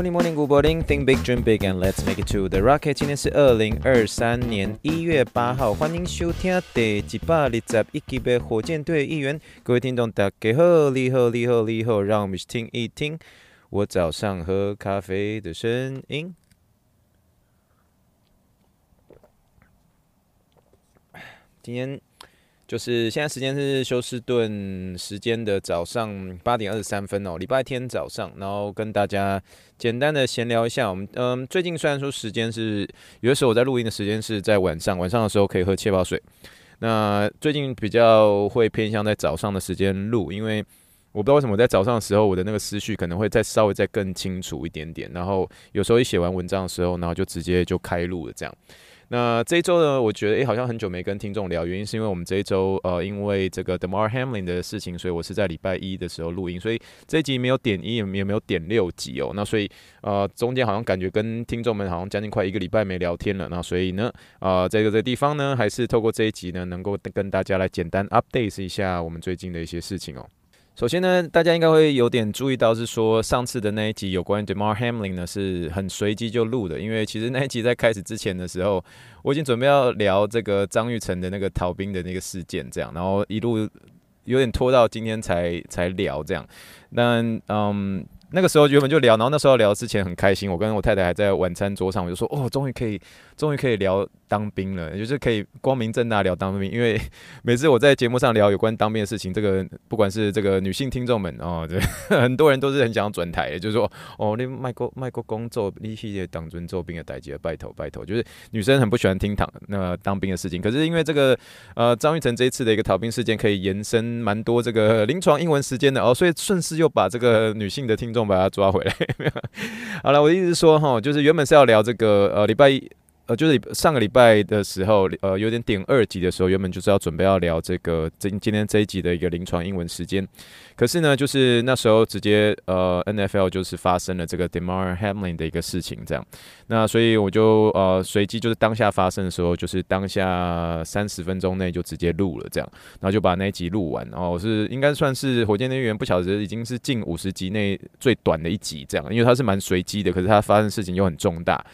Morning, morning, good morning. Think big, dream big, and let's make it to the rocket. 今天是二零二三年一月八号，欢迎收听第一百二十一集的火箭队一员。各位听众，大家好，你好，你好，你好，让我们去听一听我早上喝咖啡的声音。今天。就是现在时间是休斯顿时间的早上八点二十三分哦，礼拜天早上，然后跟大家简单的闲聊一下。我们嗯，最近虽然说时间是有的时候我在录音的时间是在晚上，晚上的时候可以喝气泡水。那最近比较会偏向在早上的时间录，因为我不知道为什么我在早上的时候我的那个思绪可能会再稍微再更清楚一点点。然后有时候一写完文章的时候，然后就直接就开录了这样。那这一周呢，我觉得诶、好像很久没跟听众聊，原因是因为我们这一周呃，因为这个 Damar Hamlin 的事情，所以我是在礼拜一的时候录音，所以这一集没有点一，也没有点六集哦。那所以呃，中间好像感觉跟听众们好像将近快一个礼拜没聊天了。那所以呢，呃，这个这个地方呢，还是透过这一集呢，能够跟大家来简单 update 一下我们最近的一些事情哦。首先呢，大家应该会有点注意到，是说上次的那一集有关 Damar Hamlin 呢，是很随机就录的，因为其实那一集在开始之前的时候，我已经准备要聊这个张玉成的那个逃兵的那个事件，这样，然后一路有点拖到今天才才聊这样，那嗯。那个时候原本就聊，然后那时候聊之前很开心，我跟我太太还在晚餐桌上，我就说哦，终于可以，终于可以聊当兵了，就是可以光明正大聊当兵，因为每次我在节目上聊有关当兵的事情，这个不管是这个女性听众们哦，对，很多人都是很想要转台，就是说哦，你卖国卖国工作，你系列当尊做兵的代志，拜托拜托，就是女生很不喜欢听当那当兵的事情，可是因为这个呃张玉成这一次的一个逃兵事件，可以延伸蛮多这个临床英文时间的哦，所以顺势又把这个女性的听众。把他抓回来。好了，我的意思说，哈，就是原本是要聊这个，呃，礼拜一。呃，就是上个礼拜的时候，呃，有点点二集的时候，原本就是要准备要聊这个今今天这一集的一个临床英文时间，可是呢，就是那时候直接呃，NFL 就是发生了这个 Demar Hamlin 的一个事情，这样，那所以我就呃随机就是当下发生的时候，就是当下三十分钟内就直接录了这样，然后就把那一集录完，然后是应该算是火箭队员不晓得已经是近五十集内最短的一集这样，因为它是蛮随机的，可是它发生的事情又很重大。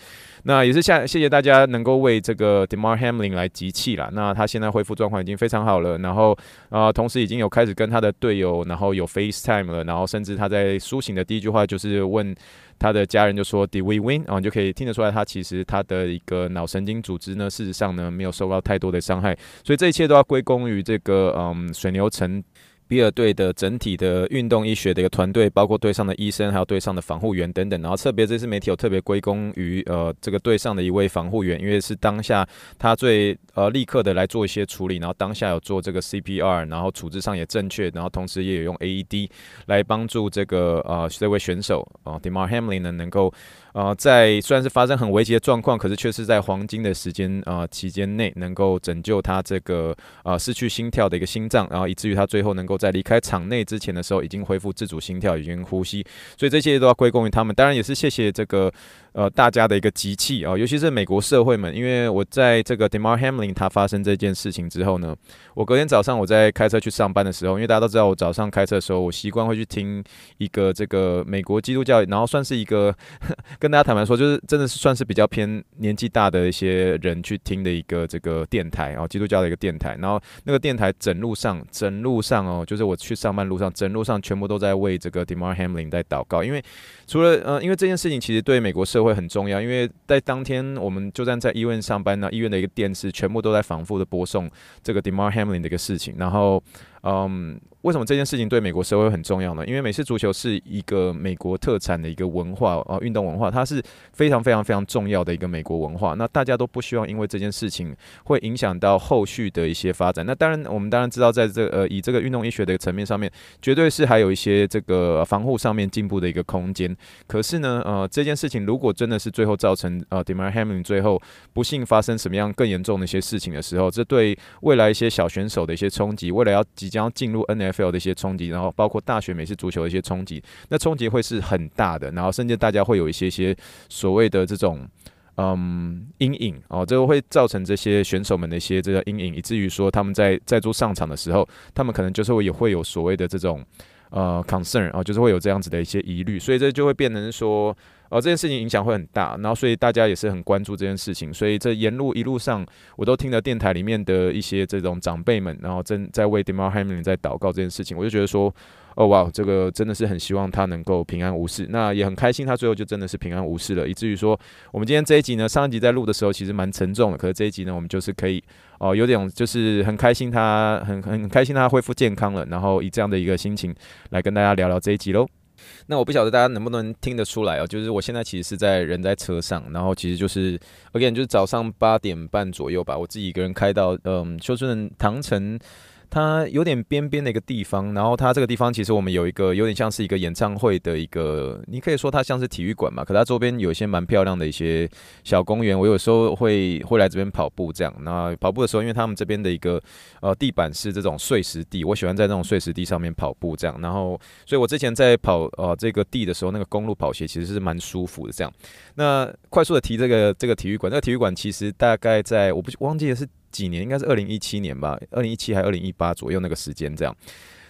那也是谢谢谢大家能够为这个 Damar Hamlin 来集气啦。那他现在恢复状况已经非常好了，然后啊、呃，同时已经有开始跟他的队友，然后有 FaceTime 了，然后甚至他在苏醒的第一句话就是问他的家人，就说 Did we win？啊，就可以听得出来，他其实他的一个脑神经组织呢，事实上呢没有受到太多的伤害，所以这一切都要归功于这个嗯水牛城。比尔队的整体的运动医学的一个团队，包括队上的医生，还有队上的防护员等等。然后特别这次媒体有特别归功于呃这个队上的一位防护员，因为是当下他最呃立刻的来做一些处理，然后当下有做这个 CPR，然后处置上也正确，然后同时也有用 AED 来帮助这个呃这位选手啊、，Demar Hamlin 呢能够。啊，在虽然是发生很危急的状况，可是却是在黄金的时间啊、期间内，能够拯救他这个啊失去心跳的一个心脏，然后以至于他最后能够在离开场内之前的时候，已经恢复自主心跳，已经呼吸，所以这些都要归功于他们。当然也是谢谢这个。呃，大家的一个集气啊，尤其是美国社会们，因为我在这个 Demar Hamlin 他发生这件事情之后呢，我隔天早上我在开车去上班的时候，因为大家都知道我早上开车的时候，我习惯会去听一个这个美国基督教，然后算是一个 跟大家坦白说，就是真的是算是比较偏年纪大的一些人去听的一个这个电台啊，基督教的一个电台，然后那个电台整路上整路上哦，就是我去上班路上整路上全部都在为这个 Demar Hamlin 在祷告，因为除了呃，因为这件事情其实对美国社会。很重要，因为在当天，我们就站在医院上班呢，医院的一个电视全部都在反复的播送这个 Demar Hamlin 的一个事情，然后。嗯，为什么这件事情对美国社会很重要呢？因为美式足球是一个美国特产的一个文化啊，运动文化，它是非常非常非常重要的一个美国文化。那大家都不希望因为这件事情会影响到后续的一些发展。那当然，我们当然知道，在这个呃以这个运动医学的层面上面，绝对是还有一些这个防护上面进步的一个空间。可是呢，呃，这件事情如果真的是最后造成呃 Damar Hamlin 最后不幸发生什么样更严重的一些事情的时候，这对未来一些小选手的一些冲击，未来要即将。将进入 NFL NFL 的一些冲击，然后包括大学美式足球的一些冲击，那冲击会是很大的，然后甚至大家会有一些些所谓的这种。嗯，阴影哦，这个会造成这些选手们的一些这个阴影，以至于说他们在在做上场的时候，他们可能就是会也会有所谓的这种呃 concern 啊，就是会有这样子的一些疑虑，所以这就会变成说，呃，这件事情影响会很大，然后所以大家也是很关注这件事情，所以这沿路一路上，我都听了电台里面的一些这种长辈们，然后正在为 Demar Hamlin 在祷告这件事情，我就觉得说。哦哇，这个真的是很希望他能够平安无事，那也很开心，他最后就真的是平安无事了，以至于说我们今天这一集呢，上一集在录的时候其实蛮沉重的，可是这一集呢，我们就是可以哦、有点就是很开心他，很很开心他恢复健康了，然后以这样的一个心情来跟大家聊聊这一集喽。那我不晓得大家能不能听得出来哦，就是我现在其实是在人在车上，然后其实就是 again 就是早上八点半左右吧，我自己一个人开到嗯休斯顿唐城。它有点边边的一个地方，然后它这个地方其实我们有一个有点像是一个演唱会的一个，你可以说它像是体育馆嘛，可它周边有一些蛮漂亮的一些小公园，我有时候会会来这边跑步这样。那跑步的时候，因为他们这边的一个呃地板是这种碎石地，我喜欢在这种碎石地上面跑步这样。然后，所以我之前在跑呃这个地的时候，那个公路跑鞋其实是蛮舒服的这样。那快速的提这个这个体育馆，这个体育馆其实大概在我不忘记的是。几年应该是二零一七年吧，二零一七还二零一八左右那个时间这样。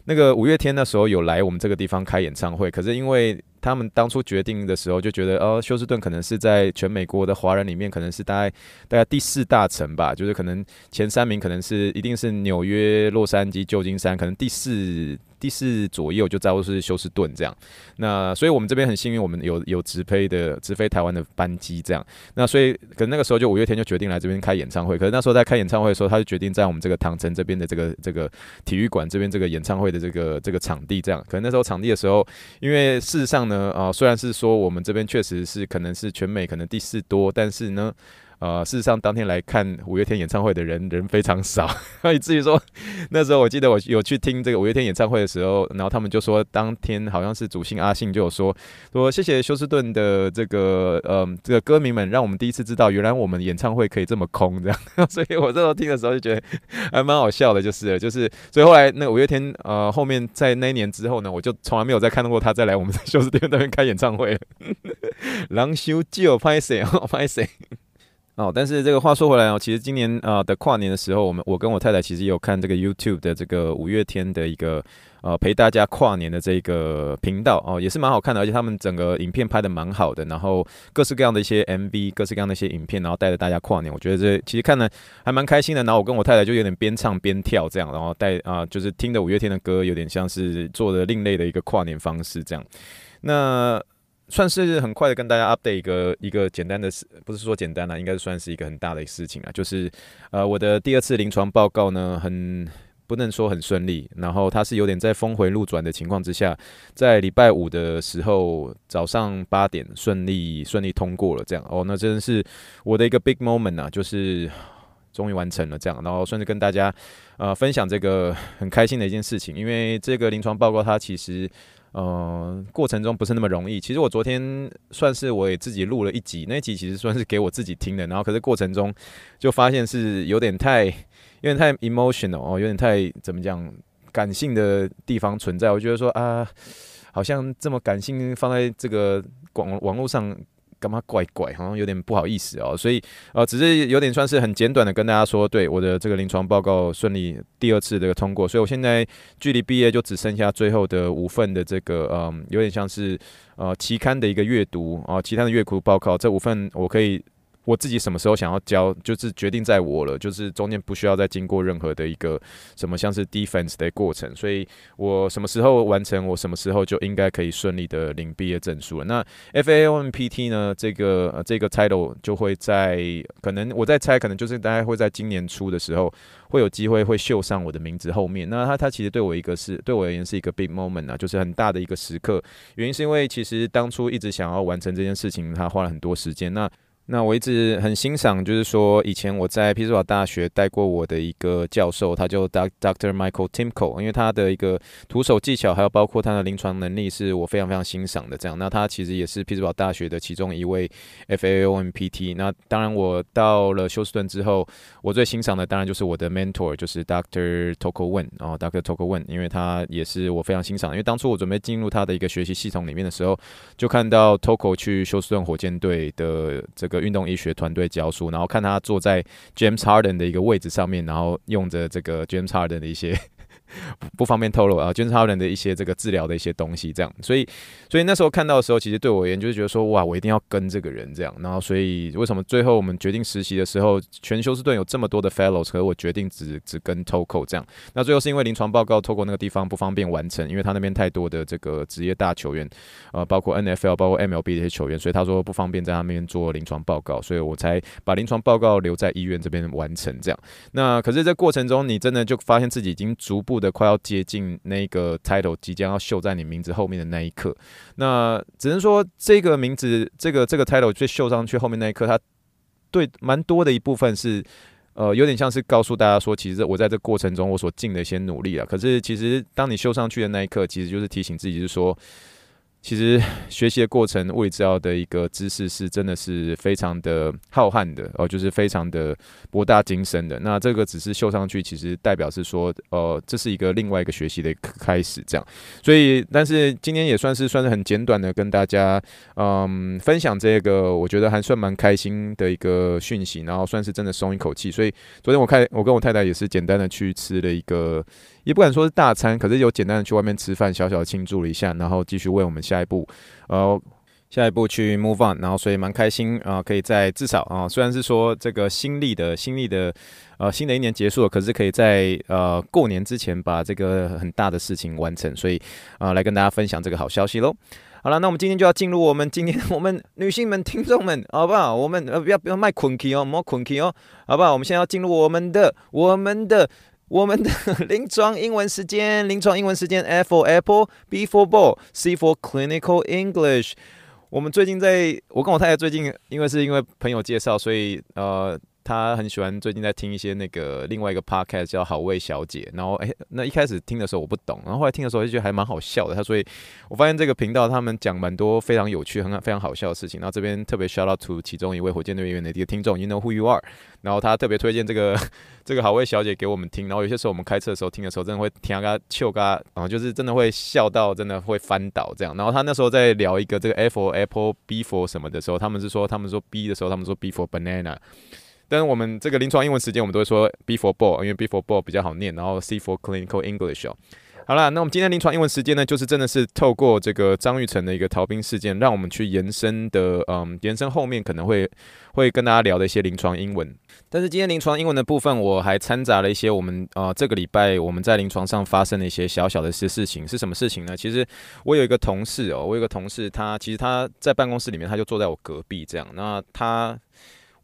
那个五月天那时候有来我们这个地方开演唱会，可是因为他们当初决定的时候就觉得，哦，休斯顿可能是在全美国的华人里面可能是大概大概第四大城吧，就是可能前三名可能是一定是纽约、洛杉矶、旧金山，可能第四。第四左右就差不多是休斯顿这样，那所以我们这边很幸运，我们有有直飞的直飞台湾的班机这样，那所以可能那个时候就五月天就决定来这边开演唱会，可是那时候在开演唱会的时候，他就决定在我们这个唐城这边的这个这个体育馆这边这个演唱会的这个这个场地这样，可能那时候场地的时候，因为事实上呢，啊、呃、虽然是说我们这边确实是可能是全美可能第四多，但是呢。呃，事实上，当天来看五月天演唱会的人人非常少，以至于说那时候我记得我有去听这个五月天演唱会的时候，然后他们就说当天好像是主信阿信就有说说谢谢休斯顿的这个呃这个歌迷们，让我们第一次知道原来我们演唱会可以这么空这样，所以我这时候听的时候就觉得还蛮好笑的，就是就是所以后来那个五月天呃后面在那一年之后呢，我就从来没有再看到过他再来我们在休斯顿那边开演唱会了，狼修就拍谁拍谁。哦，但是这个话说回来哦，其实今年啊、的跨年的时候，我们我跟我太太其实有看这个 YouTube 的这个五月天的一个呃陪大家跨年的这个频道哦，也是蛮好看的，而且他们整个影片拍的蛮好的，然后各式各样的一些 MV，各式各样的一些影片，然后带着大家跨年，我觉得这其实看的还蛮开心的。然后我跟我太太就有点边唱边跳这样，然后带啊、就是听着五月天的歌，有点像是做的另类的一个跨年方式这样。那。算是很快的跟大家 update 一个一个简单的事，不是说简单啦，应该算是一个很大的事情啊。就是呃，我的第二次临床报告呢，很不能说很顺利，然后它是有点在峰回路转的情况之下，在礼拜五的时候早上八点顺利顺利通过了，这样哦，那真的是我的一个 big moment 啊，就是终于完成了这样，然后顺便跟大家呃分享这个很开心的一件事情，因为这个临床报告它其实。嗯，过程中不是那么容易。其实我昨天算是我也自己录了一集，那一集其实算是给我自己听的。然后，可是过程中就发现是有点太、有点太 emotional 哦，有点太怎么讲感性的地方存在。我觉得说啊，好像这么感性放在这个广网络上。干嘛怪怪，好像有点不好意思哦，所以呃，只是有点算是很简短的跟大家说，对我的这个临床报告顺利第二次这个通过，所以我现在距离毕业就只剩下最后的五份的这个嗯，有点像是呃期刊的一个阅读啊，期刊的阅读报告，这五份我可以。我自己什么时候想要交，就是决定在我了，就是中间不需要再经过任何的一个什么像是 defense 的过程，所以我什么时候完成，我什么时候就应该可以顺利的领毕业证书了。那 FAOMPT 呢，这个呃这个 title 就会在可能我在猜，可能就是大概会在今年初的时候会有机会会绣上我的名字后面。那它它其实对我一个是对我而言是一个 big moment 啊，就是很大的一个时刻。原因是因为其实当初一直想要完成这件事情，它花了很多时间。那那我一直很欣赏，就是说以前我在匹兹堡大学带过我的一个教授，他就 Dr. Michael Timko，因为他的一个徒手技巧，还有包括他的临床能力，是我非常非常欣赏的。这样，那他其实也是匹兹堡大学的其中一位 FAOMPT。那当然，我到了休斯顿之后，我最欣赏的当然就是我的 mentor，就是 Dr. Toko Wen，然后 Dr. Toko Wen，因为他也是我非常欣赏。因为当初我准备进入他的一个学习系统里面的时候，就看到 Toko 去休斯顿火箭队的这个。运动医学团队教书，然后看他坐在 James Harden 的一个位置上面，然后用着这个 James Harden 的一些。不方便透露啊，就是他人的一些这个治疗的一些东西，这样，所以，所以那时候看到的时候，其实对我而言就是觉得说，哇，我一定要跟这个人这样，然后，所以为什么最后我们决定实习的时候，全休斯顿有这么多的 fellows，可是我决定只只跟 Toko 这样，那最后是因为临床报告 Toko 那个地方不方便完成，因为他那边太多的这个职业大球员，呃，包括 NFL，包括 MLB 的些球员，所以他说不方便在他那边做临床报告，所以我才把临床报告留在医院这边完成这样。那可是这过程中，你真的就发现自己已经逐步的快要接近。那个 title 即将要绣在你名字后面的那一刻，那只能说这个名字，这个这个 title 最绣上去后面那一刻，它对蛮多的一部分是，呃，有点像是告诉大家说，其实我在这过程中我所尽的一些努力啊。可是其实当你绣上去的那一刻，其实就是提醒自己，就是说。其实学习的过程，物理治疗的一个知识是真的是非常的浩瀚的哦，就是非常的博大精深的。那这个只是绣上去，其实代表是说，呃，这是一个另外一个学习的开始，这样。所以，但是今天也算是算是很简短的跟大家，嗯，分享这个我觉得还算蛮开心的一个讯息，然后算是真的松一口气。所以昨天我看我跟我太太也是简单的去吃了一个。也不敢说是大餐，可是有简单的去外面吃饭，小小的庆祝了一下，然后继续为我们下一步，呃，下一步去 move on，然后所以蛮开心啊、可以在至少啊、虽然是说这个新历的新历的呃新的一年结束了，可是可以在呃过年之前把这个很大的事情完成，所以啊、来跟大家分享这个好消息喽。好了，那我们今天就要进入我们今天我们女性们听众们，好不好？我们呃不要不要卖困气哦，莫困气哦，好不好？我们现在要进入我们的我们的。我们的 临床英文时间，临床英文时间，F for Apple，B for Ball，C for Clinical English。我们最近在，我跟我太太最近，因为是因为朋友介绍，所以呃。他很喜欢最近在听一些那个另外一个 podcast 叫好味小姐，然后哎，那一开始听的时候我不懂，然后后来听的时候就觉得还蛮好笑的。他所以我发现这个频道他们讲蛮多非常有趣、很非常好笑的事情。然后这边特别 shout out to 其中一位火箭队员的一个听众，You know who you are。然后他特别推荐这个 这个好味小姐给我们听。然后有些时候我们开车的时候听的时候，真的会听个笑嘎，然后就是真的会笑到真的会翻倒这样。然后他那时候在聊一个这个 F for Apple，B for 什么的时候，他们是说他们说 B 的时候，他们说 B for banana。但是我们这个临床英文时间，我们都会说 B for ball，因为 B for ball 比较好念，然后 C for clinical English 哦。好了，那我们今天临床英文时间呢，就是真的是透过这个张玉成的一个逃兵事件，让我们去延伸的，嗯，延伸后面可能会会跟大家聊的一些临床英文。但是今天临床英文的部分，我还掺杂了一些我们呃这个礼拜我们在临床上发生的一些小小的一些事情，是什么事情呢？其实我有一个同事哦，我有一个同事，他其实他在办公室里面，他就坐在我隔壁这样，那他。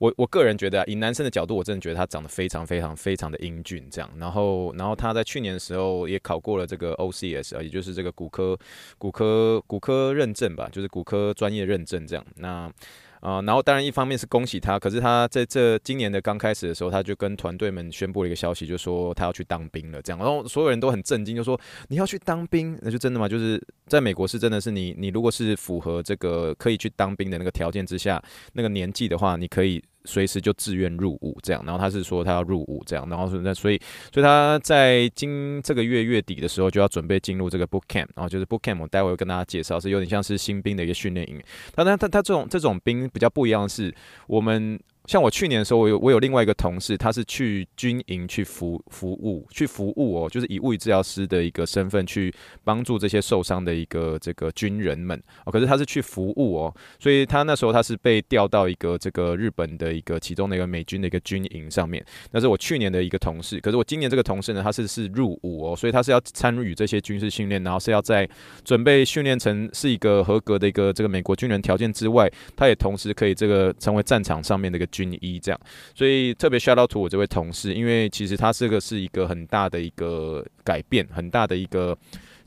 我我个人觉得啊，以男生的角度，我真的觉得他长得非常非常非常的英俊，这样。然后，然后他在去年的时候也考过了这个 OCS 啊，也就是这个骨科骨科骨科认证吧，就是骨科专业认证这样。那啊、然后当然一方面是恭喜他，可是他在这今年的刚开始的时候，他就跟团队们宣布了一个消息，就说他要去当兵了，这样。然后所有人都很震惊，就说你要去当兵，那就真的吗？就是在美国是真的是你你如果是符合这个可以去当兵的那个条件之下，那个年纪的话，你可以。随时就自愿入伍这样，然后他是说他要入伍这样，然后是那所以所以他在今这个月月底的时候就要准备进入这个 boot camp，然后就是 boot camp，我待会会跟大家介绍，是有点像是新兵的一个训练营。他他他他这种这种兵比较不一样的是我们。像我去年的时候，我有我有另外一个同事，他是去军营去服服务，去服务哦，就是以物理治疗师的一个身份去帮助这些受伤的一个这个军人们哦。可是他是去服务哦，所以他那时候他是被调到一个这个日本的一个其中的一个美军的一个军营上面。那是我去年的一个同事，可是我今年这个同事呢，他是是入伍哦，所以他是要参与这些军事训练，然后是要在准备训练成是一个合格的一个这个美国军人条件之外，他也同时可以这个成为战场上面的一个。军医这样，所以特别 shout out to 我这位同事，因为其实他这个是一个很大的一个改变，很大的一个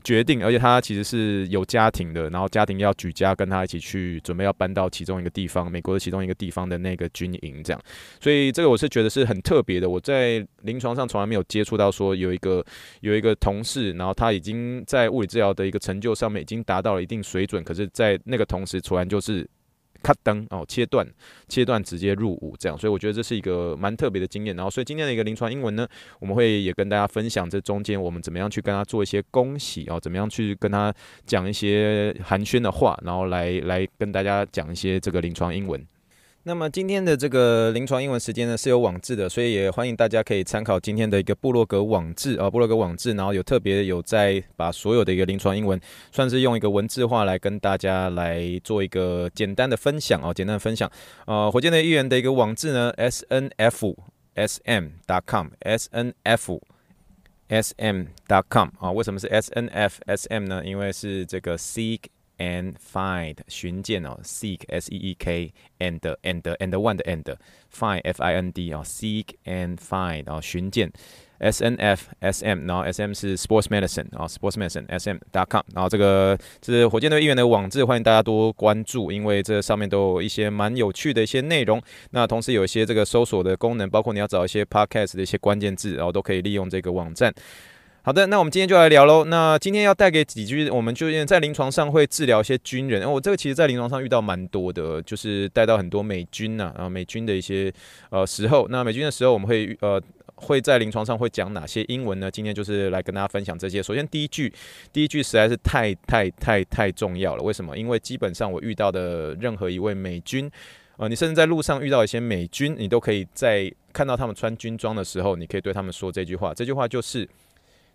决定，而且他其实是有家庭的，然后家庭要举家跟他一起去准备要搬到其中一个地方，美国的其中一个地方的那个军营这样，所以这个我是觉得是很特别的。我在临床上从来没有接触到说有一个有一个同事，然后他已经在物理治疗的一个成就上面已经达到了一定水准，可是，在那个同时突然就是。卡灯哦，切断，切断，直接入伍这样，所以我觉得这是一个蛮特别的经验。然后，所以今天的一个临床英文呢，我们会也跟大家分享这中间我们怎么样去跟他做一些恭喜哦，怎么样去跟他讲一些寒暄的话，然后来来跟大家讲一些这个临床英文。那么今天的这个临床英文时间呢，是有网志的，所以也欢迎大家可以参考今天的一个部落格网志啊，部落格网志，然后有特别有在把所有的一个临床英文，算是用一个文字化来跟大家来做一个简单的分享哦，简单的分享。呃，火箭的议员的一个网志呢，s n f s m dot com s n f s m dot com 啊，为什么是 s n f s m 呢？因为是这个 seek。And find 寻见哦，seek s e e k and and and one 的 and find f i n d 哦，seek and find 哦，寻见 s n f s m 然后 s m 是 sports medicine 啊，sports medicine s m dot com 然后这个是火箭队议员的网志，欢迎大家多关注，因为这上面都有一些蛮有趣的一些内容。那同时有一些这个搜索的功能，包括你要找一些 podcast 的一些关键字，然后都可以利用这个网站。好的，那我们今天就来聊喽。那今天要带给几句，我们就在临床上会治疗一些军人。我这个其实在临床上遇到蛮多的，就是带到很多美军呐，啊，美军的一些呃时候。那美军的时候，我们会呃会在临床上会讲哪些英文呢？今天就是来跟大家分享这些。首先第一句，第一句实在是太太太太重要了。为什么？因为基本上我遇到的任何一位美军，呃，你甚至在路上遇到一些美军，你都可以在看到他们穿军装的时候，你可以对他们说这句话。这句话就是。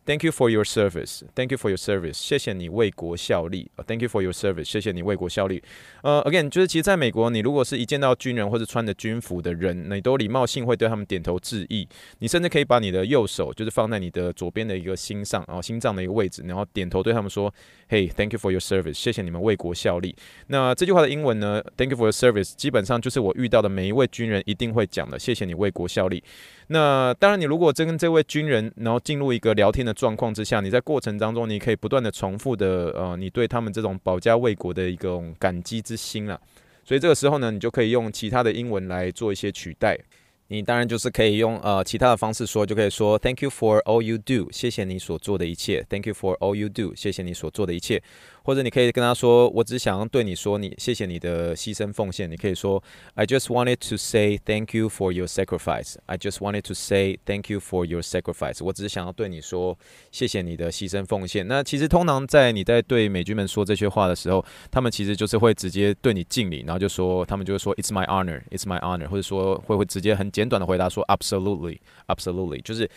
Thank you for your service. Thank you for your service. 谢谢你为国效力。Thank you for your service. 谢谢你为国效力。呃，again，就是其实在美国，你如果是一见到军人或者穿着军服的人，你都礼貌性会对他们点头致意。你甚至可以把你的右手就是放在你的左边的一个心上，然后心脏的一个位置，然后点头对他们说：“Hey, thank you for your service. 谢谢你们为国效力。”那这句话的英文呢？Thank you for your service. 基本上就是我遇到的每一位军人一定会讲的：“谢谢你为国效力。”那当然，你如果真跟这位军人，然后进入一个聊天的状况之下，你在过程当中，你可以不断的重复的，呃，你对他们这种保家卫国的一种感激之心了。所以这个时候呢，你就可以用其他的英文来做一些取代。你当然就是可以用呃其他的方式说，就可以说 Thank you for all you do，谢谢你所做的一切。Thank you for all you do，谢谢你所做的一切。或者你可以跟他说，我只想要对你说，你谢谢你的牺牲奉献。你可以说，I just wanted to say thank you for your sacrifice. I just wanted to say thank you for your sacrifice. 我只是想要对你说，谢谢你的牺牲奉献。那其实通常在你在对美军们说这些话的时候，他们其实就是会直接对你敬礼，然后就说，他们就会说，It's my honor, It's my honor，或者说会会直接很简短的回答说，Absolutely, Absolutely，就是。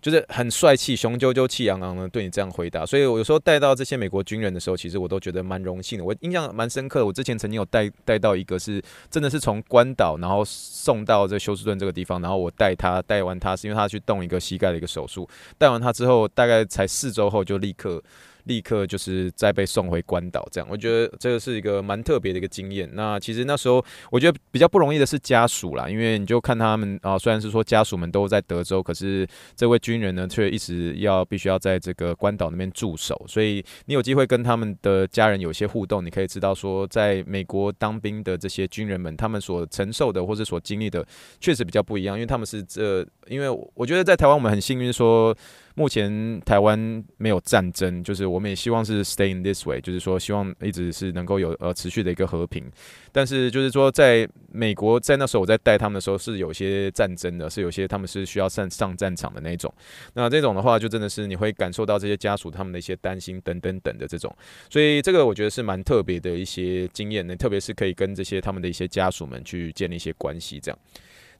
就是很帅气、雄赳赳、气昂昂的对你这样回答，所以我有时候带到这些美国军人的时候，其实我都觉得蛮荣幸的。我印象蛮深刻的，我之前曾经有带带到一个是真的是从关岛然后送到这休斯顿这个地方，然后我带他带完他是因为他去动一个膝盖的一个手术，带完他之后大概才四周后就立刻。立刻就是再被送回关岛，这样我觉得这个是一个蛮特别的一个经验。那其实那时候我觉得比较不容易的是家属啦，因为你就看他们啊，虽然是说家属们都在德州，可是这位军人呢却一直要必须要在这个关岛那边驻守。所以你有机会跟他们的家人有些互动，你可以知道说，在美国当兵的这些军人们，他们所承受的或者所经历的确实比较不一样，因为他们是这，因为我觉得在台湾我们很幸运说。目前台湾没有战争，就是我们也希望是 stay in this way，就是说希望一直是能够有呃持续的一个和平。但是就是说，在美国在那时候我在带他们的时候是有些战争的，是有些他们是需要上上战场的那种。那这种的话，就真的是你会感受到这些家属他们的一些担心等等等的这种。所以这个我觉得是蛮特别的一些经验呢，特别是可以跟这些他们的一些家属们去建立一些关系这样。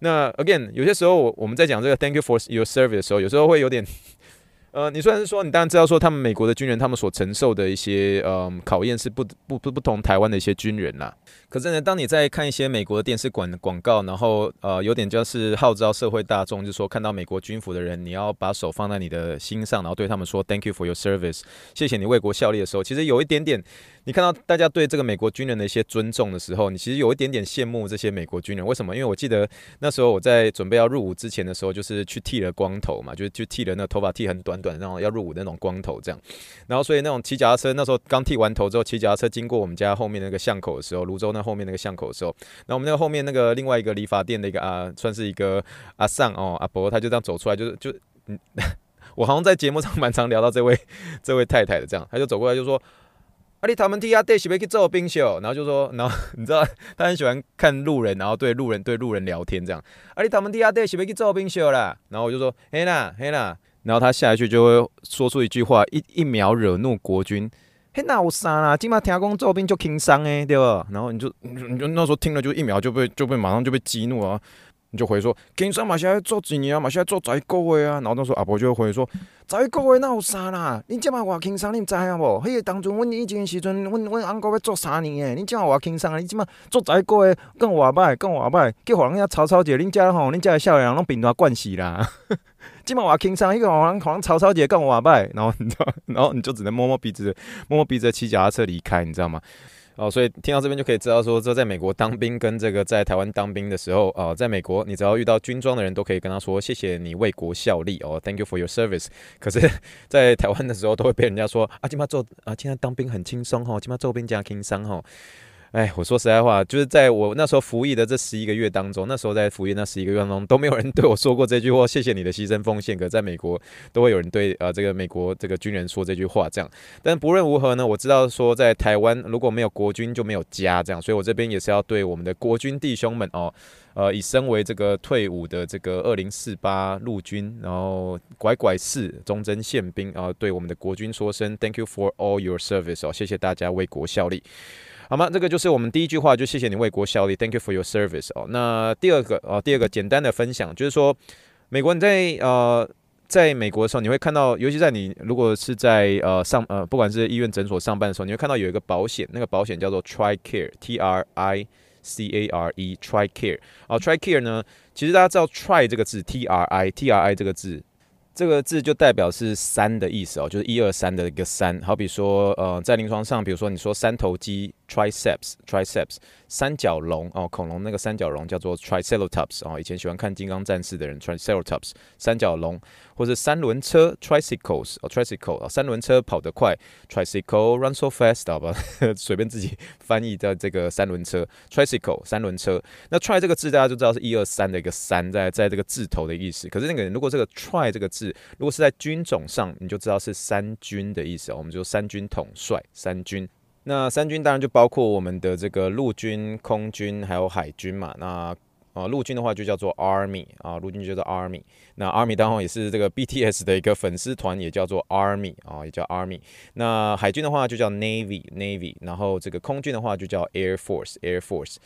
那 again，有些时候我我们在讲这个 Thank you for your service 的时候，有时候会有点。呃，你虽然是说，你当然知道说，他们美国的军人他们所承受的一些呃考验是不不不不同台湾的一些军人啦。可是呢，当你在看一些美国的电视广广告，然后呃有点就是号召社会大众，就是说看到美国军服的人，你要把手放在你的心上，然后对他们说 Thank you for your service，谢谢你为国效力的时候，其实有一点点。你看到大家对这个美国军人的一些尊重的时候，你其实有一点点羡慕这些美国军人。为什么？因为我记得那时候我在准备要入伍之前的时候，就是去剃了光头嘛，就是去剃了那头发剃很短短，然后要入伍的那种光头这样。然后所以那种骑脚踏车，那时候刚剃完头之后，骑脚踏车经过我们家后面那个巷口的时候，泸州那后面那个巷口的时候，然后我们那个后面那个另外一个理发店的一个啊，算是一个阿桑哦阿伯，他就这样走出来，就是就嗯，我好像在节目上蛮常聊到这位这位太太的这样，他就走过来就说。阿里他们提阿爹是不是去做冰秀？然后就说，然后你知道他很喜欢看路人，然后对路人对路人聊天这样。阿里他们提阿爹是不是去做冰秀啦？然后我就说嘿啦嘿啦，然后他下一句就会说出一句话，一一秒惹怒国军。嘿那有啥啦？今嘛听讲做兵就轻伤诶，对吧？然后你就你就那时候听了就一秒就被就被马上就被激怒啊。你就回说，经商嘛现在做几年啊，嘛现在做十个月啊。然后那时候阿婆就会回说，十个月那有啥啦？你这么话经商，你知影无？迄个当初阮以前时阵，阮阮阿哥要做三年诶，你这么话经商，你这么做十个月更话歹，更话歹，叫互人家吵吵者，恁家吼，恁家的少年人拢病大惯死啦。这么话经商，迄个互人互人吵吵者更话歹，然后你知道，然后你就只能摸摸鼻子，摸摸鼻子骑脚踏车离开，你知道吗？哦，所以听到这边就可以知道说，这在美国当兵跟这个在台湾当兵的时候，哦，在美国你只要遇到军装的人都可以跟他说谢谢你为国效力哦，Thank you for your service。可是，在台湾的时候都会被人家说啊，今天做啊，现在当兵很轻松哈，今天做兵加轻松哈。哎，我说实在话，就是在我那时候服役的这十一个月当中，那时候在服役那十一个月当中，都没有人对我说过这句话，谢谢你的牺牲奉献。可在美国，都会有人对呃这个美国这个军人说这句话，这样。但不论如何呢，我知道说在台湾如果没有国军就没有家，这样。所以我这边也是要对我们的国军弟兄们哦，呃，以身为这个退伍的这个二零四八陆军，然后拐拐四忠贞宪兵啊，对我们的国军说声 Thank you for all your service 哦，谢谢大家为国效力。好吗？这个就是我们第一句话，就谢谢你为国效力，Thank you for your service 哦。那第二个哦，第二个简单的分享就是说，美国你在呃，在美国的时候，你会看到，尤其在你如果是在呃上呃，不管是医院诊所上班的时候，你会看到有一个保险，那个保险叫做 TRICARE，T R I C A R E，TRICARE。哦，TRICARE 呢，其实大家知道 Tri 这个字，T R I，T R I 这个字。这个字就代表是三的意思哦，就是一二三的一个三。好比说，呃，在临床上，比如说你说三头肌 （triceps），triceps，三角龙哦，恐龙那个三角龙叫做 triceratops 哦。以前喜欢看《金刚战士》的人，triceratops 三角龙。或是三轮车 tricycles 哦 tricycle 啊，三轮车跑得快 tricycle run so fast 好吧，随便自己翻译的这个三轮车 tricycle 三轮车。那 try 这个字大家就知道是一二三的一个三在在这个字头的意思。可是那个人如果这个 try 这个字如果是在军种上，你就知道是三军的意思哦。我们就三军统帅三军。那三军当然就包括我们的这个陆军、空军还有海军嘛。那呃，陆军的话就叫做 Army 啊，陆军就叫做 Army。那 Army 当然也是这个 BTS 的一个粉丝团，也叫做 Army 啊，也叫 Army。那海军的话就叫 Navy，Navy。然后这个空军的话就叫 Air Force，Air Force。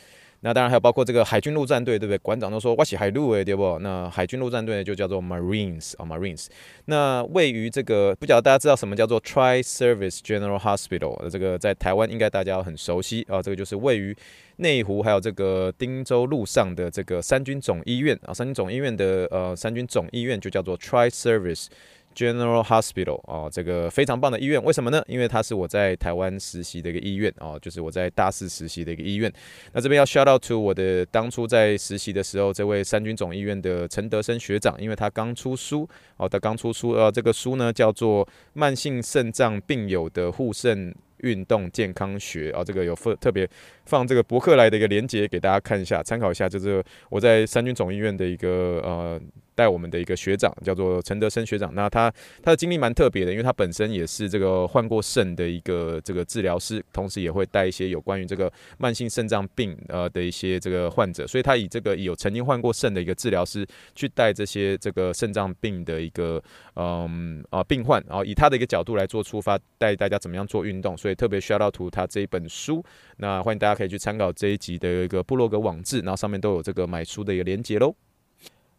那当然还有包括这个海军陆战队，对不对？馆长都说我是海陆诶，对不？那海军陆战队呢就叫做 Marines 啊，Marines。那位于这个不晓得大家知道什么叫做 Tri-Service General Hospital？这个在台湾应该大家很熟悉啊，这个就是位于内湖还有这个汀州路上的这个三军总医院啊，三军总医院的呃三军总医院就叫做 Tri-Service。General Hospital 哦，这个非常棒的医院，为什么呢？因为它是我在台湾实习的一个医院哦，就是我在大四实习的一个医院。那这边要 shout out to 我的当初在实习的时候，这位三军总医院的陈德生学长，因为他刚出书哦，他刚出书，呃，这个书呢叫做《慢性肾脏病友的护肾运动健康学》啊，这个有特特别放这个博客来的一个连接给大家看一下，参考一下，就是我在三军总医院的一个呃。带我们的一个学长叫做陈德生学长，那他他的经历蛮特别的，因为他本身也是这个患过肾的一个这个治疗师，同时也会带一些有关于这个慢性肾脏病呃的一些这个患者，所以他以这个有曾经患过肾的一个治疗师去带这些这个肾脏病的一个嗯啊病患，然后以他的一个角度来做出发，带大家怎么样做运动，所以特别需要到图他这一本书，那欢迎大家可以去参考这一集的一个部落格网志，然后上面都有这个买书的一个连接喽。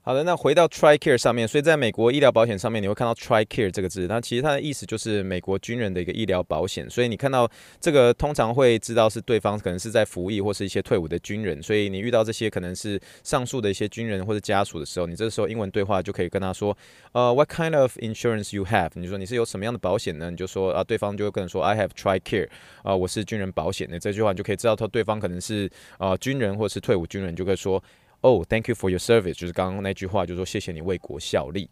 好的，那回到 TRICARE 上面，所以在美国医疗保险上面，你会看到 TRICARE 这个字，那其实它的意思就是美国军人的一个医疗保险。所以你看到这个，通常会知道是对方可能是在服役或是一些退伍的军人。所以你遇到这些可能是上述的一些军人或者家属的时候，你这时候英文对话就可以跟他说，呃，What kind of insurance you have？你说你是有什么样的保险呢？你就说啊，对方就会跟你说 I have TRICARE，啊，我是军人保险。那这句话你就可以知道他对方可能是啊军人或是退伍军人，就可以说。哦，Thank you for your service，就是刚刚那句话，就是说谢谢你为国效力。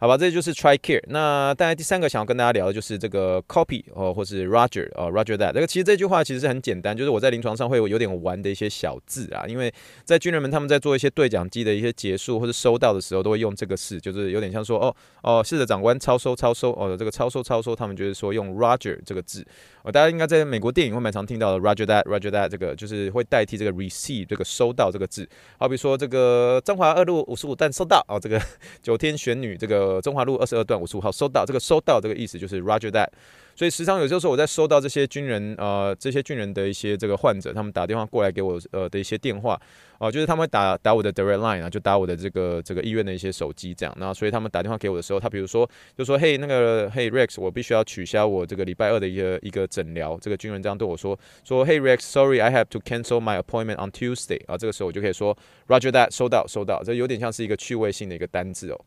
好吧，这就是 TRICARE。那当然，第三个想要跟大家聊的就是这个 copy 哦，或是 Roger 哦，Roger that。这个其实这句话其实是很简单，就是我在临床上会有点玩的一些小字啊。因为在军人们他们在做一些对讲机的一些结束或者收到的时候，都会用这个事，就是有点像说哦哦，是的，长官超收超收哦，这个超收超收，他们就是说用 Roger 这个字。哦，大家应该在美国电影会蛮常听到的 Roger that，Roger that 这个就是会代替这个 receive 这个收到这个字。好比说这个中华二路五十五段收到哦，这个 九天玄女这个。呃，中华路二十二段五十五号收到，这个收到这个意思就是 Roger that。所以时常有些时候我在收到这些军人呃这些军人的一些这个患者，他们打电话过来给我呃的一些电话哦、呃，就是他们会打打我的 direct line 啊，就打我的这个这个医院的一些手机这样。那所以他们打电话给我的时候，他比如说就说嘿那个嘿 Rex，我必须要取消我这个礼拜二的一个一个诊疗。这个军人这样对我说说嘿 Rex，sorry，I have to cancel my appointment on Tuesday 啊。这个时候我就可以说 Roger that，收到收到，这有点像是一个趣味性的一个单字哦。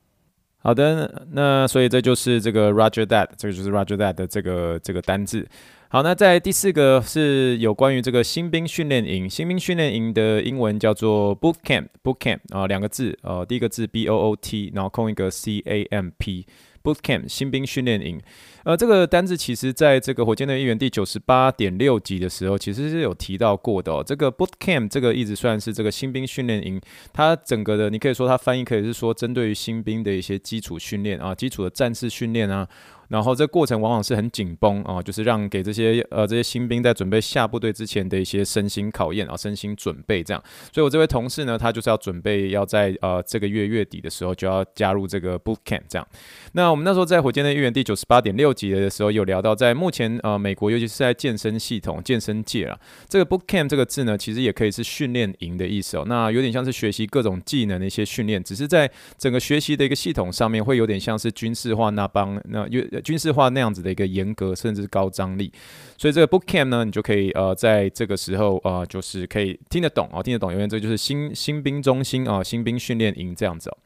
好的，那所以这就是这个 Roger that，这个就是 Roger that 的这个这个单字。好，那在第四个是有关于这个新兵训练营，新兵训练营的英文叫做 Boot Camp，Boot Camp 啊，两个字，呃，第一个字 B O O T，然后空一个 C A M P。Boot Camp 新兵训练营，呃，这个单字其实在这个火箭队一员第九十八点六集的时候，其实是有提到过的哦。这个 Boot Camp 这个一直算是这个新兵训练营，它整个的你可以说它翻译可以是说针对于新兵的一些基础训练啊，基础的战士训练啊。然后这过程往往是很紧绷啊，就是让给这些呃这些新兵在准备下部队之前的一些身心考验啊，身心准备这样。所以我这位同事呢，他就是要准备要在呃这个月月底的时候就要加入这个 boot camp 这样。那我们那时候在火箭的预言第九十八点六集的时候有聊到，在目前呃美国尤其是在健身系统、健身界啊，这个 boot camp 这个字呢，其实也可以是训练营的意思哦。那有点像是学习各种技能的一些训练，只是在整个学习的一个系统上面会有点像是军事化那帮那有。军事化那样子的一个严格，甚至是高张力，所以这个 boot camp 呢，你就可以呃，在这个时候呃，就是可以听得懂啊，听得懂，因为这就是新新兵中心啊，新兵训练营这样子哦。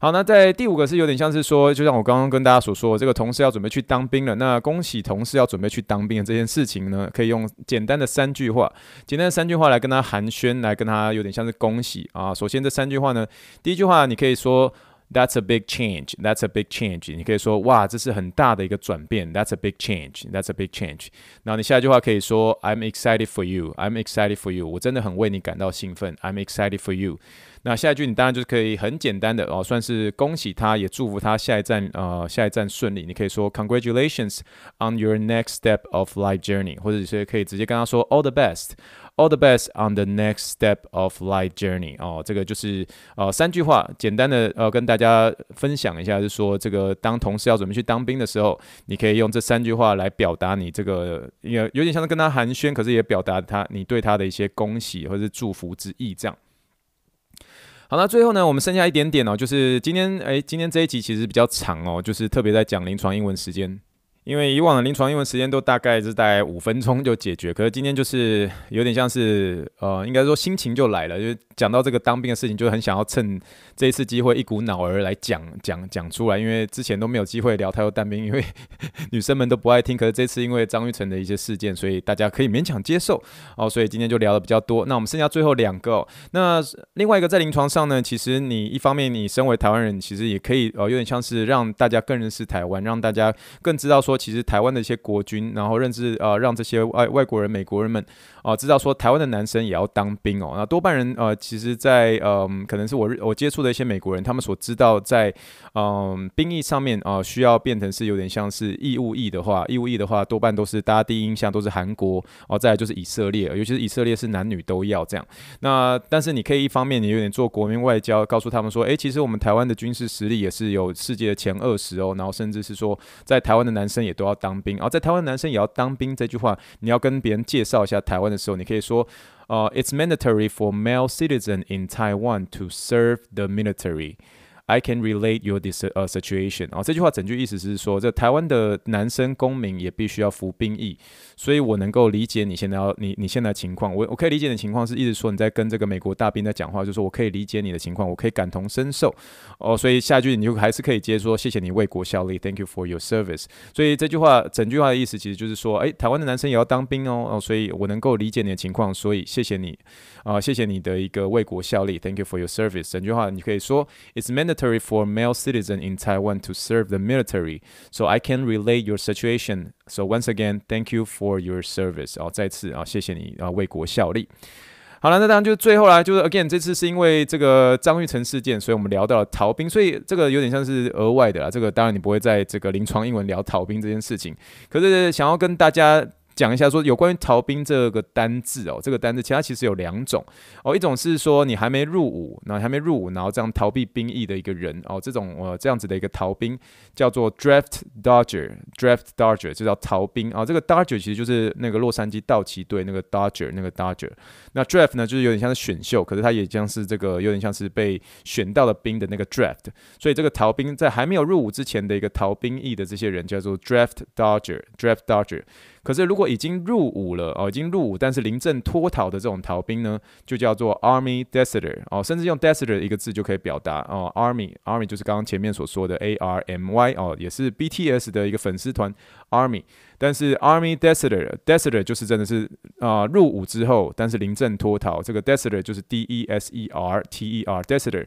好，那在第五个是有点像是说，就像我刚刚跟大家所说，这个同事要准备去当兵了，那恭喜同事要准备去当兵的这件事情呢，可以用简单的三句话，简单的三句话来跟他寒暄，来跟他有点像是恭喜啊。首先这三句话呢，第一句话你可以说。That's a big change. That's a big change. 你可以说哇，这是很大的一个转变。That's a big change. That's a big change. 然后你下一句话可以说 I'm excited for you. I'm excited for you. 我真的很为你感到兴奋。I'm excited for you. 那下一句你当然就是可以很简单的哦，算是恭喜他，也祝福他下一站呃下一站顺利。你可以说 Congratulations on your next step of life journey，或者是可以直接跟他说 All the best。 All the best on the next step of life journey。哦，这个就是呃三句话，简单的呃跟大家分享一下，就是说这个当同事要准备去当兵的时候，你可以用这三句话来表达你这个，有有点像是跟他寒暄，可是也表达他你对他的一些恭喜或是祝福之意，这样。好，那最后呢，我们剩下一点点哦，就是今天诶，今天这一集其实比较长哦，就是特别在讲临床英文时间。因为以往的临床英文时间都大概是大概五分钟就解决，可是今天就是有点像是呃，应该说心情就来了，就讲到这个当兵的事情，就很想要趁这一次机会一股脑儿来讲讲讲出来。因为之前都没有机会聊太多当兵，因为 女生们都不爱听。可是这次因为张玉成的一些事件，所以大家可以勉强接受哦。所以今天就聊的比较多。那我们剩下最后两个，那另外一个在临床上呢，其实你一方面你身为台湾人，其实也可以呃，有点像是让大家更认识台湾，让大家更知道说。其实台湾的一些国军，然后认知呃，让这些外外国人、美国人们啊、知道说台湾的男生也要当兵哦。那多半人呃，其实在，在呃，可能是我我接触的一些美国人，他们所知道在嗯、兵役上面啊、需要变成是有点像是义务役的话，义务役的话多半都是大家第一印象都是韩国哦、再来就是以色列，尤其是以色列是男女都要这样。那但是你可以一方面你有点做国民外交，告诉他们说，诶，其实我们台湾的军事实力也是有世界的前二十哦，然后甚至是说在台湾的男生也都要当兵，然后在台湾男生也要当兵这句话，你要跟别人介绍一下台湾的时候，你可以说，Uh, 呃，It's mandatory for male citizen in Taiwan to serve the military。I can relate your this 呃 situation 啊，这句话整句意思是说，这台湾的男生公民也必须要服兵役，所以我能够理解你现在要你你现在的情况，我我可以理解你的情况是一直说你在跟这个美国大兵在讲话，就是说我可以理解你的情况，我可以感同身受哦，所以下一句你就还是可以接说谢谢你为国效力，Thank you for your service。所以这句话整句话的意思其实就是说，诶，台湾的男生也要当兵哦，哦，所以我能够理解你的情况，所以谢谢你啊，谢谢你的一个为国效力，Thank you for your service。整句话你可以说，It's mandatory for male citizen in Taiwan to serve the military, so I can relate your situation. So once again, thank you for your service. 哦，再次啊，谢谢你啊，为国效力。好了，那当然就最后来就是 again，这次是因为这个张育成事件，所以我们聊到了逃兵，所以这个有点像是额外的啦。这个当然你不会在这个临床英文聊逃兵这件事情，可是想要跟大家。 讲一下说有关于逃兵这个单字哦，这个单字其他其实有两种。哦，一种是说你还没入伍，那还没入伍，然后这样逃避兵役的一个人。哦，这种呃这样子的一个逃兵叫做 draft dodger，draft dodger 就叫逃兵。啊，这个 dodger 其实就是那个洛杉矶道奇队那个 dodger 那个 dodger，那 draft 呢就是有点像是选秀，可是它也像是这个有点像是被选到的兵的那个 draft，所以这个逃兵在还没有入伍之前的一个逃兵役的这些人叫做 draft dodger，draft dodger。可是，如果已经入伍了哦，已经入伍，但是临阵脱逃的这种逃兵呢，就叫做 Army Deserter 哦，甚至用 Deserter 一个字就可以表达哦，Army Army 就是刚刚前面所说的 A R M Y 哦，也是 BTS 的一个粉丝团 Army，但是 Army Deserter Deserter 就是真的是啊、入伍之后，但是临阵脱逃，这个 Deserter 就是 D E S E R T E R Deserter，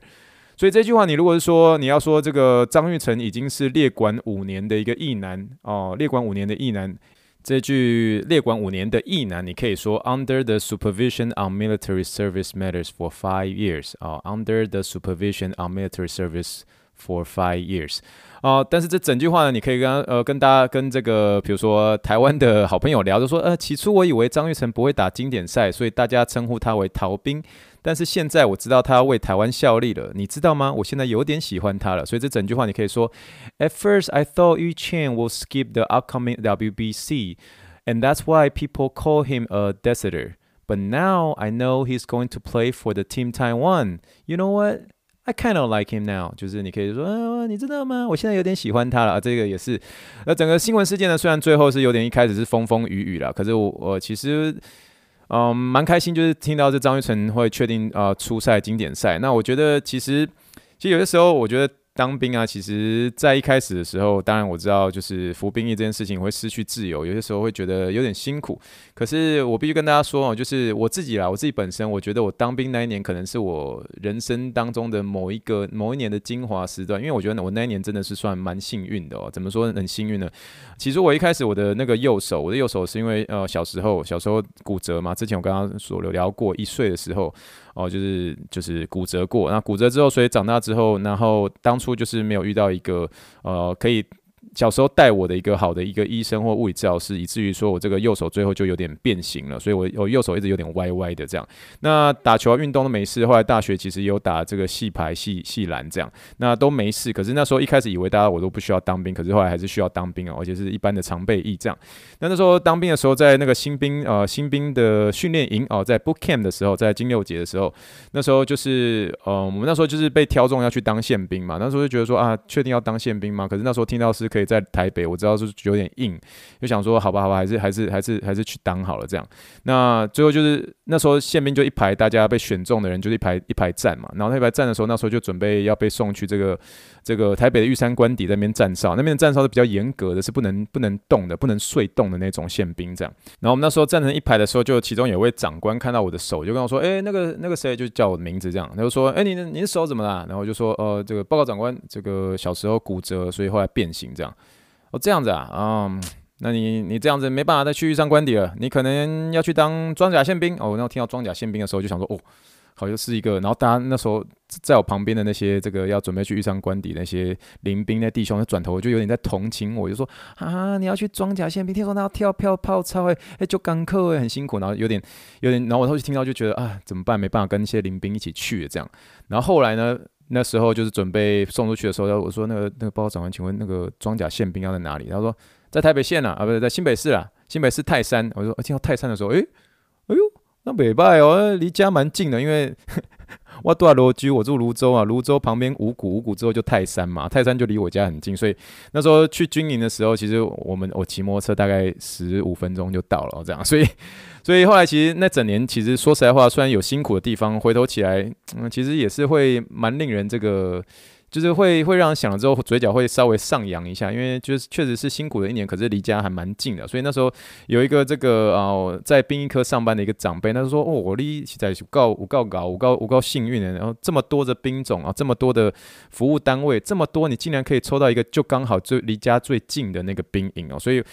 所以这句话你如果是说你要说这个张玉成已经是列管五年的一个役男哦，列管五年的役男。这句列管五年的役男，你可以说 under the supervision on military service matters for five years 啊，under the supervision on military service for five years 啊，但是这整句话呢，你可以跟呃跟大家跟这个比如说台湾的好朋友聊，就说呃起初我以为张玉成不会打经典赛，所以大家称呼他为逃兵。但是现在我知道他要为台湾效力了，你知道吗？我现在有点喜欢他了。所以这整句话你可以说：At first, I thought Yu Chen will skip the upcoming WBC, and that's why people call him a deserter. But now I know he's going to play for the team Taiwan. You know what? I kind of like him now. 就是你可以说，啊，你知道吗？我现在有点喜欢他了。这个也是。那整个新闻事件呢，虽然最后是有点一开始是风风雨雨了，可是我我其实。嗯，蛮开心，就是听到这张育成会确定呃初赛经典赛。那我觉得其实，其实有的时候我觉得。当兵啊，其实，在一开始的时候，当然我知道，就是服兵役这件事情会失去自由，有些时候会觉得有点辛苦。可是我必须跟大家说哦，就是我自己啦，我自己本身，我觉得我当兵那一年可能是我人生当中的某一个某一年的精华时段，因为我觉得我那一年真的是算蛮幸运的哦。怎么说很幸运呢？其实我一开始我的那个右手，我的右手是因为呃小时候小时候骨折嘛，之前我刚刚所聊过，一岁的时候。哦，就是就是骨折过，那骨折之后，所以长大之后，然后当初就是没有遇到一个呃可以。小时候带我的一个好的一个医生或物理治疗师，以至于说我这个右手最后就有点变形了，所以我我右手一直有点歪歪的这样。那打球啊运动都没事，后来大学其实也有打这个系排、系系篮这样，那都没事。可是那时候一开始以为大家我都不需要当兵，可是后来还是需要当兵哦，而且是一般的常备役这样。那那时候当兵的时候，在那个新兵呃新兵的训练营哦，在 boot camp 的时候，在金六节的时候，那时候就是呃我们那时候就是被挑中要去当宪兵嘛，那时候就觉得说啊，确定要当宪兵吗？可是那时候听到是可以。在台北，我知道是有点硬，就想说好吧，好吧，还是还是还是还是去当好了这样。那最后就是那时候宪兵就一排，大家被选中的人就是一排一排站嘛。然后那一排站的时候，那时候就准备要被送去这个这个台北的玉山官邸那边站哨。那边的站哨是比较严格的，是不能不能动的，不能睡动的那种宪兵这样。然后我们那时候站成一排的时候，就其中有位长官看到我的手，就跟我说：“哎，那个那个谁，就叫我的名字这样。”他就说：“哎，你的你的手怎么了？”然后就说：“呃，这个报告长官，这个小时候骨折，所以后来变形这样。”哦，这样子啊，嗯，那你你这样子没办法再去玉山官邸了，你可能要去当装甲宪兵哦。然后听到装甲宪兵的时候，就想说，哦，好像是一个。然后大家那时候在我旁边的那些这个要准备去玉山官邸那些临兵的弟兄，就转头就有点在同情我，就说啊，你要去装甲宪兵，听说他要跳票炮操，哎哎，就赶课哎，很辛苦。然后有点有点，然后我后续听到就觉得啊，怎么办？没办法跟那些临兵一起去这样。然后后来呢？那时候就是准备送出去的时候，我说那个那个报告长官，请问那个装甲宪兵要在哪里？他说在台北县啊，啊不是在新北市啊，新北市泰山。我说听到泰山的时候，诶，哎呦，那北拜哦，离家蛮近的，因为。我住在芦居，我住庐州啊。泸州旁边五谷，五谷之后就泰山嘛。泰山就离我家很近，所以那时候去军营的时候，其实我们我骑摩托车大概十五分钟就到了，这样。所以，所以后来其实那整年，其实说实在话，虽然有辛苦的地方，回头起来，嗯，其实也是会蛮令人这个。就是会会让人想了之后，嘴角会稍微上扬一下，因为就是确实是辛苦的一年，可是离家还蛮近的，所以那时候有一个这个哦，在兵役科上班的一个长辈，他就说哦，我离在告我告搞我告我告幸运的，然后这么多的兵种啊，这么多的服务单位，这么多，你竟然可以抽到一个就刚好最离家最近的那个兵营哦，所以。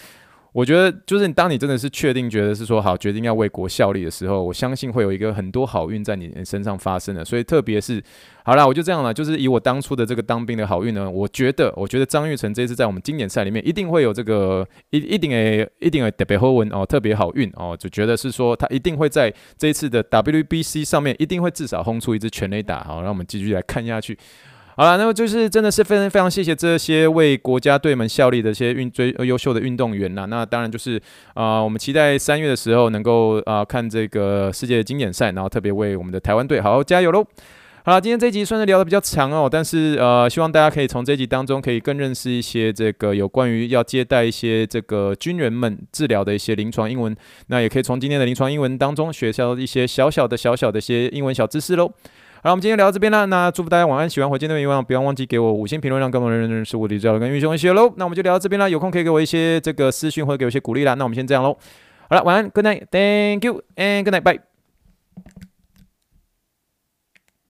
我觉得，就是你当你真的是确定觉得是说好决定要为国效力的时候，我相信会有一个很多好运在你身上发生的。所以，特别是好啦，我就这样了，就是以我当初的这个当兵的好运呢，我觉得，我觉得张玉成这次在我们经典赛里面一定会有这个一一定诶，一定诶特别好运哦，特别好运哦，就觉得是说他一定会在这一次的 WBC 上面一定会至少轰出一支全垒打。好，让我们继续来看下去。好了，那么就是真的是非常非常谢谢这些为国家队们效力的一些运最优秀的运动员呐。那当然就是啊、我们期待三月的时候能够啊、看这个世界经典赛，然后特别为我们的台湾队好好加油喽。好了，今天这一集算是聊得比较长哦，但是呃，希望大家可以从这一集当中可以更认识一些这个有关于要接待一些这个军人们治疗的一些临床英文。那也可以从今天的临床英文当中学到一些小小的小小的一些英文小知识喽。好，我们今天聊到这边了。那祝福大家晚安，喜欢火箭队的愿望，不要忘记给我五星评论，让更多人认识我的教练跟运动员学喽。那我们就聊到这边了，有空可以给我一些这个私讯或者给我一些鼓励啦。那我们先这样喽。好了，晚安，Good night，Thank you，and Good night，bye。